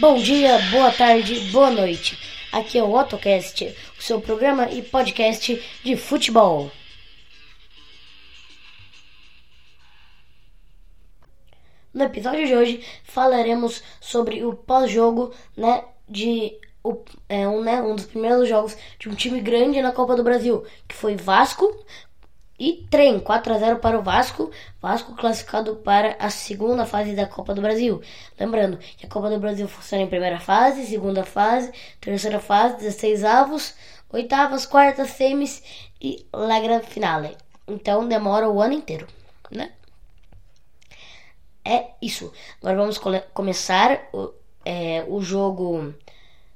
Bom dia, boa tarde, boa noite. Aqui é o AutoCast, o seu programa e podcast de futebol. No episódio de hoje falaremos sobre o pós-jogo, né, de o, é, um, né, um dos primeiros jogos de um time grande na Copa do Brasil, que foi Vasco e trem 4 a 0 para o Vasco. Vasco classificado para a segunda fase da Copa do Brasil. Lembrando que a Copa do Brasil funciona em primeira fase, segunda fase, terceira fase, 16 avos, oitavas, quartas, semis e la grande finale. Então demora o ano inteiro, né? É isso. Agora vamos começar o, é, o jogo.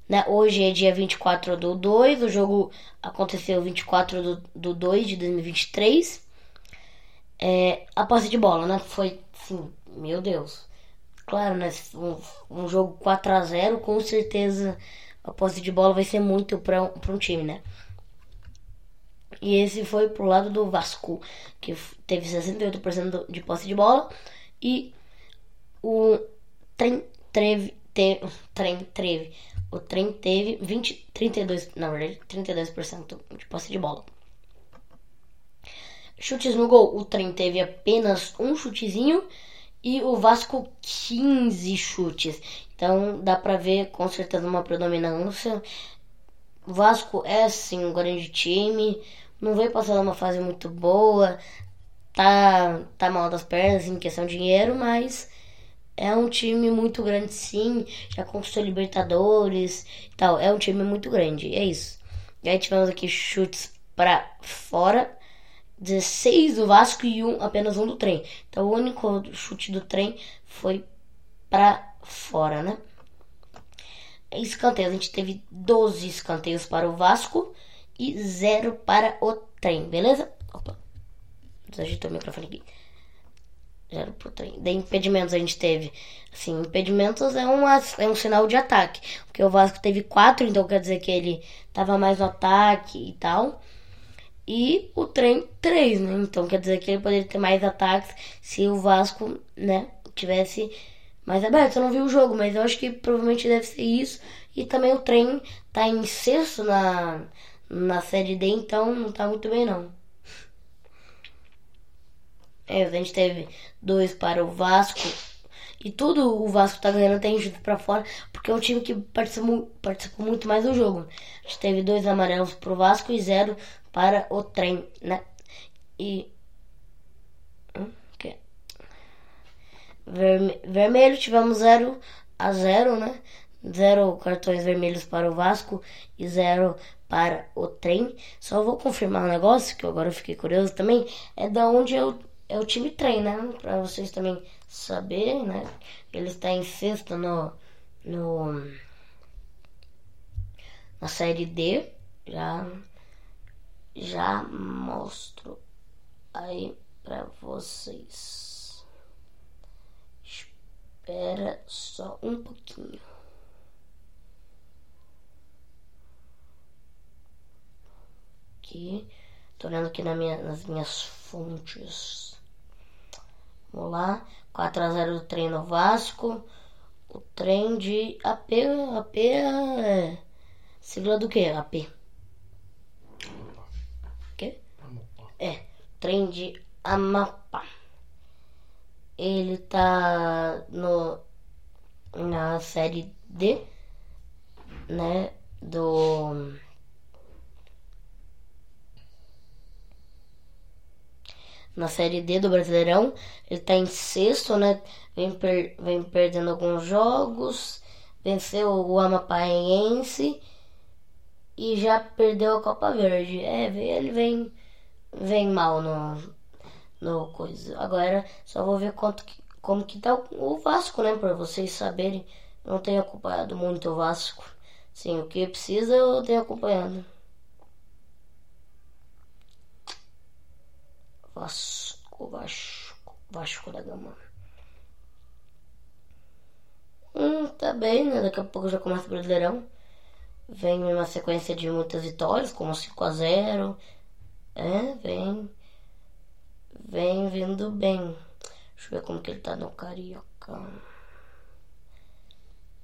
Né? Hoje é dia 24 do 2. O jogo aconteceu 24 do, do 2 de 2023. É, a posse de bola, né? Foi, sim, meu Deus. Claro, né? Um, um jogo 4 a 0 com certeza a posse de bola vai ser muito para um, um time, né? E esse foi pro lado do Vasco, que teve 68% de posse de bola. E o trem teve, trem teve, o trem teve 20, 32, na verdade, 32% de posse de bola. Chutes no gol, o trem teve apenas um chutezinho e o Vasco 15 chutes. Então dá pra ver com certeza uma predominância. O Vasco é sim um grande time, não veio passando uma fase muito boa, tá, tá mal das pernas em questão de dinheiro, mas é um time muito grande sim, já conquistou Libertadores e tal, é um time muito grande, é isso. E aí tivemos aqui chutes para fora, 16 do Vasco e um, apenas um do trem. Então o único chute do trem foi para fora, né? Escanteio, a gente teve 12 escanteios para o Vasco e 0 para o trem, beleza? Opa, desajeitou o microfone aqui. 0 pro trem. De impedimentos a gente teve. Assim, impedimentos é, uma, é um sinal de ataque. Porque o Vasco teve 4, então quer dizer que ele tava mais no ataque e tal. E o trem 3, né? Então quer dizer que ele poderia ter mais ataques se o Vasco, né, tivesse mais aberto. Eu não vi o jogo, mas eu acho que provavelmente deve ser isso. E também o trem tá em sexto na, na série D, então não tá muito bem não. É, a gente teve dois para o Vasco. E tudo o Vasco tá ganhando tem chute pra fora, porque é um time que participou, participou muito mais do jogo. A gente teve dois amarelos pro Vasco e zero para o trem, né? E. Hum, okay. Verme... Vermelho tivemos 0 a 0, né? Zero cartões vermelhos para o Vasco e zero para o trem. Só vou confirmar um negócio que agora eu fiquei curioso também. É da onde eu é o time trem, né? Pra vocês também saberem, né? Ele está em sexto no, no na série D. Já já mostro aí pra vocês. Espera só um pouquinho. Aqui, tô olhando aqui na minha, nas minhas fontes. Vamos lá. 4x0 do trem no Vasco. O trem de AP. AP é. Sigla do que? AP. quê? É. Trem de Amapá. ele tá no na série D, né, do na série D do Brasileirão. Ele tá em sexto, né? Vem, per vem perdendo alguns jogos, venceu o Amapaense e já perdeu a Copa Verde. É, ele vem vem mal no no coisa. Agora só vou ver quanto que, como que tá o Vasco, né, para vocês saberem. Não tenho acompanhado muito o Vasco. Sim, o que precisa eu tenho acompanhado. Vasco, Vasco, Vasco da Gama. Hum, tá bem, né? Daqui a pouco já começa o Brasileirão. Vem uma sequência de muitas vitórias, como 5 a 0 É, vem. Vem vindo bem. Deixa eu ver como que ele tá no Carioca.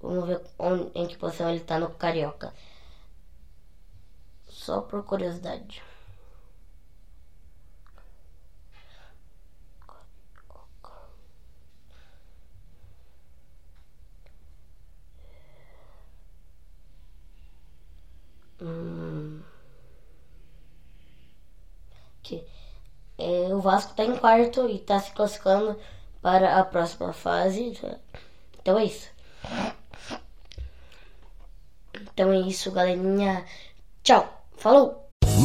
Vamos ver onde, em que posição ele tá no Carioca. Só por curiosidade. Hum. Que, é, o Vasco está em quarto e está se classificando para a próxima fase. Então é isso. Então é isso, galerinha. Tchau. Falou!